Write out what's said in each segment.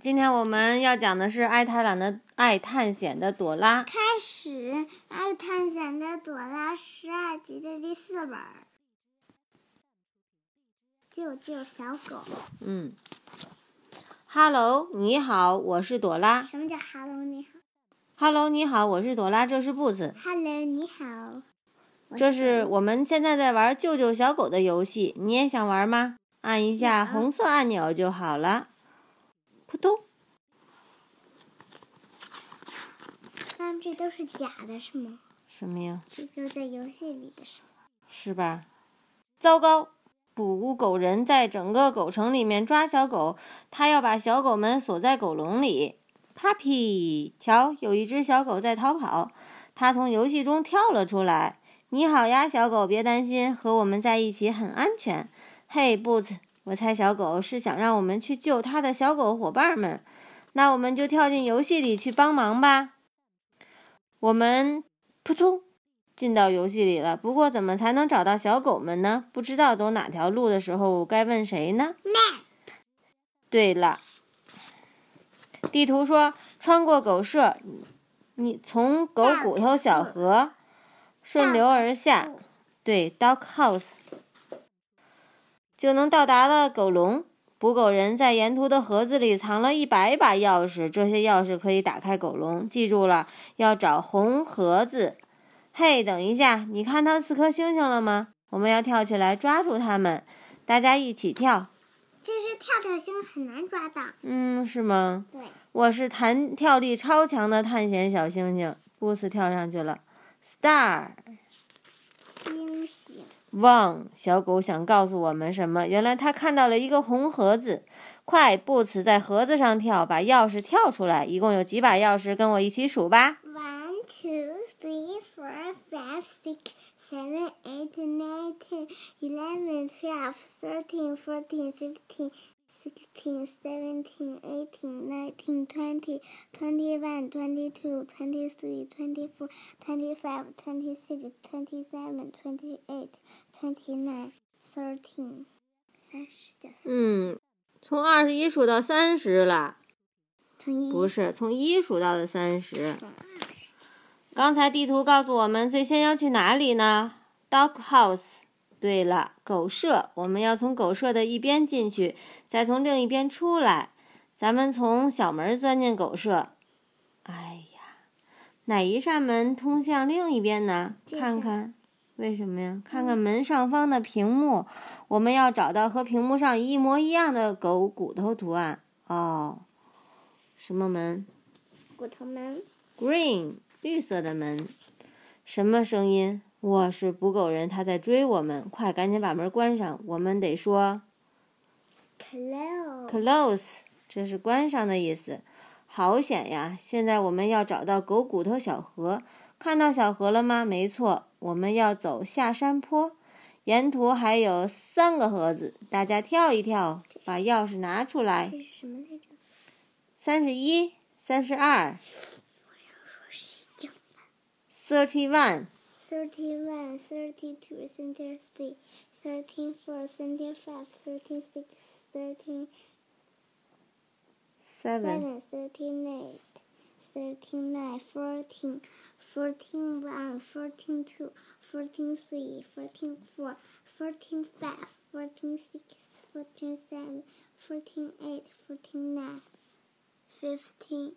今天我们要讲的是爱探懒的爱探险的朵拉。开始，爱探险的朵拉十二集的第四本。救救小狗。嗯，Hello，你好，我是朵拉。什么叫 Hello？你好。Hello，你好，我是朵拉，这是 Boots。Hello，你好。这是我们现在在玩救救小狗的游戏，你也想玩吗？按一下红色按钮就好了。扑通，他们这都是假的，是吗？什么呀？这就是在游戏里的时候。是吧？糟糕！捕狗人在整个狗城里面抓小狗，他要把小狗们锁在狗笼里。Puppy，瞧，有一只小狗在逃跑，它从游戏中跳了出来。你好呀，小狗，别担心，和我们在一起很安全。嘿，Boots，我猜小狗是想让我们去救它的小狗伙伴们，那我们就跳进游戏里去帮忙吧。我们扑通。进到游戏里了，不过怎么才能找到小狗们呢？不知道走哪条路的时候该问谁呢对了，地图说穿过狗舍，你从狗骨头小河顺流而下，对，Dog House 就能到达了狗笼。捕狗人在沿途的盒子里藏了一百把钥匙，这些钥匙可以打开狗笼。记住了，要找红盒子。嘿，等一下，你看到四颗星星了吗？我们要跳起来抓住它们，大家一起跳。这是跳跳星，很难抓到。嗯，是吗？对，我是弹跳力超强的探险小星星，布斯跳上去了。Star 星星。汪，小狗想告诉我们什么？原来它看到了一个红盒子。快，布斯在盒子上跳，把钥匙跳出来。一共有几把钥匙？跟我一起数吧。One, two, three, four, five, six, seven, eight, nine, ten, eleven, twelve, thirteen, fourteen, fifteen, sixteen, seventeen, eighteen, nineteen, twenty, twenty-one, twenty-two, twenty-three, twenty-four, twenty-five, twenty-six, twenty-seven, twenty-eight, twenty-nine, thirteen，三十嗯，从二十一数到三十了。从一不是，从一数到的三十。刚才地图告诉我们，最先要去哪里呢？Dog House。对了，狗舍，我们要从狗舍的一边进去，再从另一边出来。咱们从小门钻进狗舍。哎呀，哪一扇门通向另一边呢？看看，为什么呀？看看门上方的屏幕，我们要找到和屏幕上一模一样的狗骨头图案。哦，什么门？骨头门。Green 绿色的门，什么声音？我是捕狗人，他在追我们，快赶紧把门关上。我们得说 Close。close，这是关上的意思。好险呀！现在我们要找到狗骨头小河，看到小河了吗？没错，我们要走下山坡，沿途还有三个盒子，大家跳一跳，把钥匙拿出来这。是什么来着？三十一、三十二、说是叫 thirty one。31, 32, 33, 34, 35, 36, 37, 7, 38, 39, 14, 14 1, 14 2, 14 3, 14 4, 14 5, 14 6, 14 7, 14 8, 14 9, 15.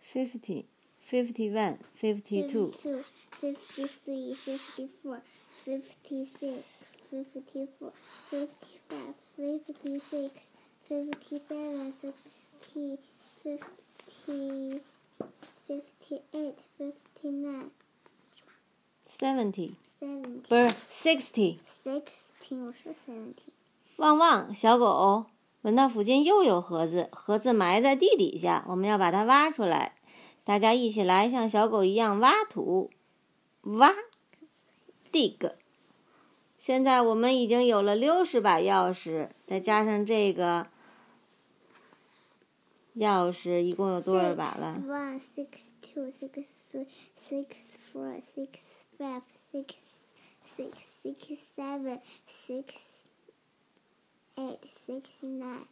15. Fifty one, fifty two, fifty three, fifty four, fifty six, fifty four, fifty five, fifty six, fifty seven, fifty, fifty, fifty eight, fifty nine, seventy, seventy 不是 sixty, sixty 我说 seventy. 旺旺，小狗闻到附近又有盒子，盒子埋在地底下，我们要把它挖出来。大家一起来，像小狗一样挖土，挖，dig。现在我们已经有了六十把钥匙，再加上这个钥匙，一共有多少把了？One, six, two, six, three, six, four, six, five, six, six, six, seven, six, eight, six, nine.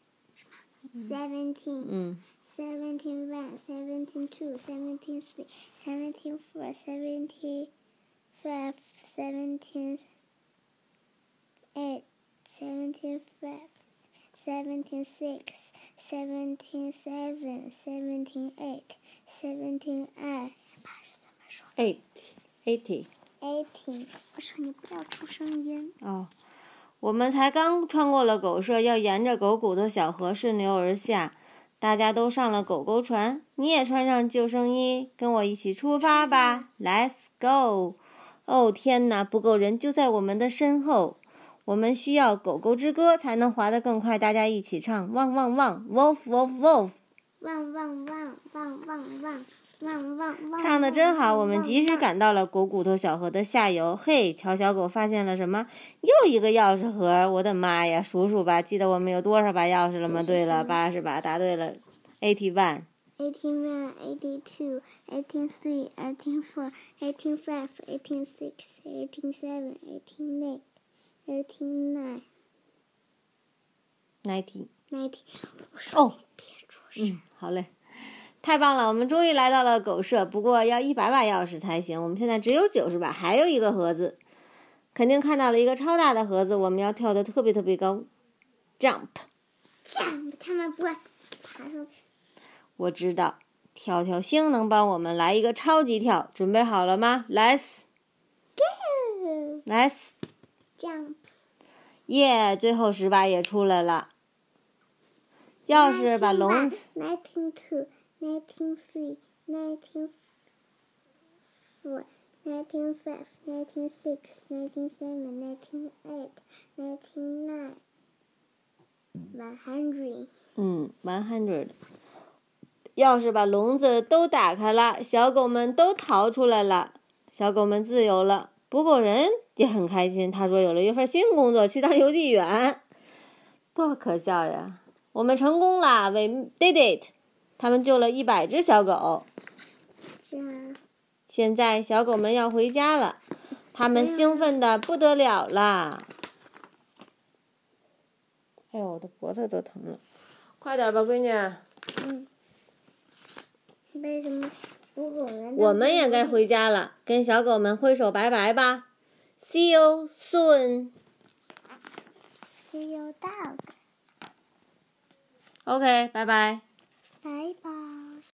seventeen, 嗯 seventeen one, seventeen two, seventeen three, seventeen four, seventeen five, seventeen eight, seventeen five, seventeen six, seventeen seven, seventeen eight, seventeen eight. 爸是怎么说，eight eighty。？eighteen。我说你不要出声音。哦，我们才刚穿过了狗舍，要沿着狗骨头小河顺流而下。大家都上了狗狗船，你也穿上救生衣，跟我一起出发吧！Let's go！哦天哪，不够人就在我们的身后。我们需要狗狗之歌才能滑得更快，大家一起唱：汪汪汪，wolf wolf wolf。汪汪汪汪汪汪汪汪汪！唱的真好，我们及时赶。到了狗骨头小河的下游。嘿，瞧小狗发现了什么？又一个钥匙盒！我的妈呀，数数吧，记得我们有多少把钥匙了吗？对了，八十把，答对了，eighty one。Eighteen one, eighty two, eighteen three, eighteen four, eighteen five, eighteen six, eighteen seven, eighteen eight, eighteen nine, ninety。ninety。哦，别出声。嗯，好嘞，太棒了，我们终于来到了狗舍，不过要一百把钥匙才行。我们现在只有九十把，还有一个盒子，肯定看到了一个超大的盒子，我们要跳得特别特别高，jump，jump，他们不会爬上去。我知道，跳跳星能帮我们来一个超级跳，准备好了吗？Let's Go! let's，Jump. 耶、最后十把也出来了。钥匙把笼子，Nineteen three, nineteen four, nineteen five, nineteen six, nineteen seven, nineteen eight, nineteen nine, one hundred. 嗯，one hundred。钥匙把笼子都打开了，小狗们都逃出来了，小狗们自由了。捕狗人也很开心，他说有了一份新工作，去当邮递员，多可笑呀！我们成功了，we did it！他们救了一百只小狗。现在小狗们要回家了，它们兴奋的不得了啦！哎呦，我的脖子都疼了，快点吧，闺女。嗯。为什么捕狗人？我们也该。回家了，跟小狗们挥手拜拜吧。See you soon. See you dog. OK，拜拜。拜拜。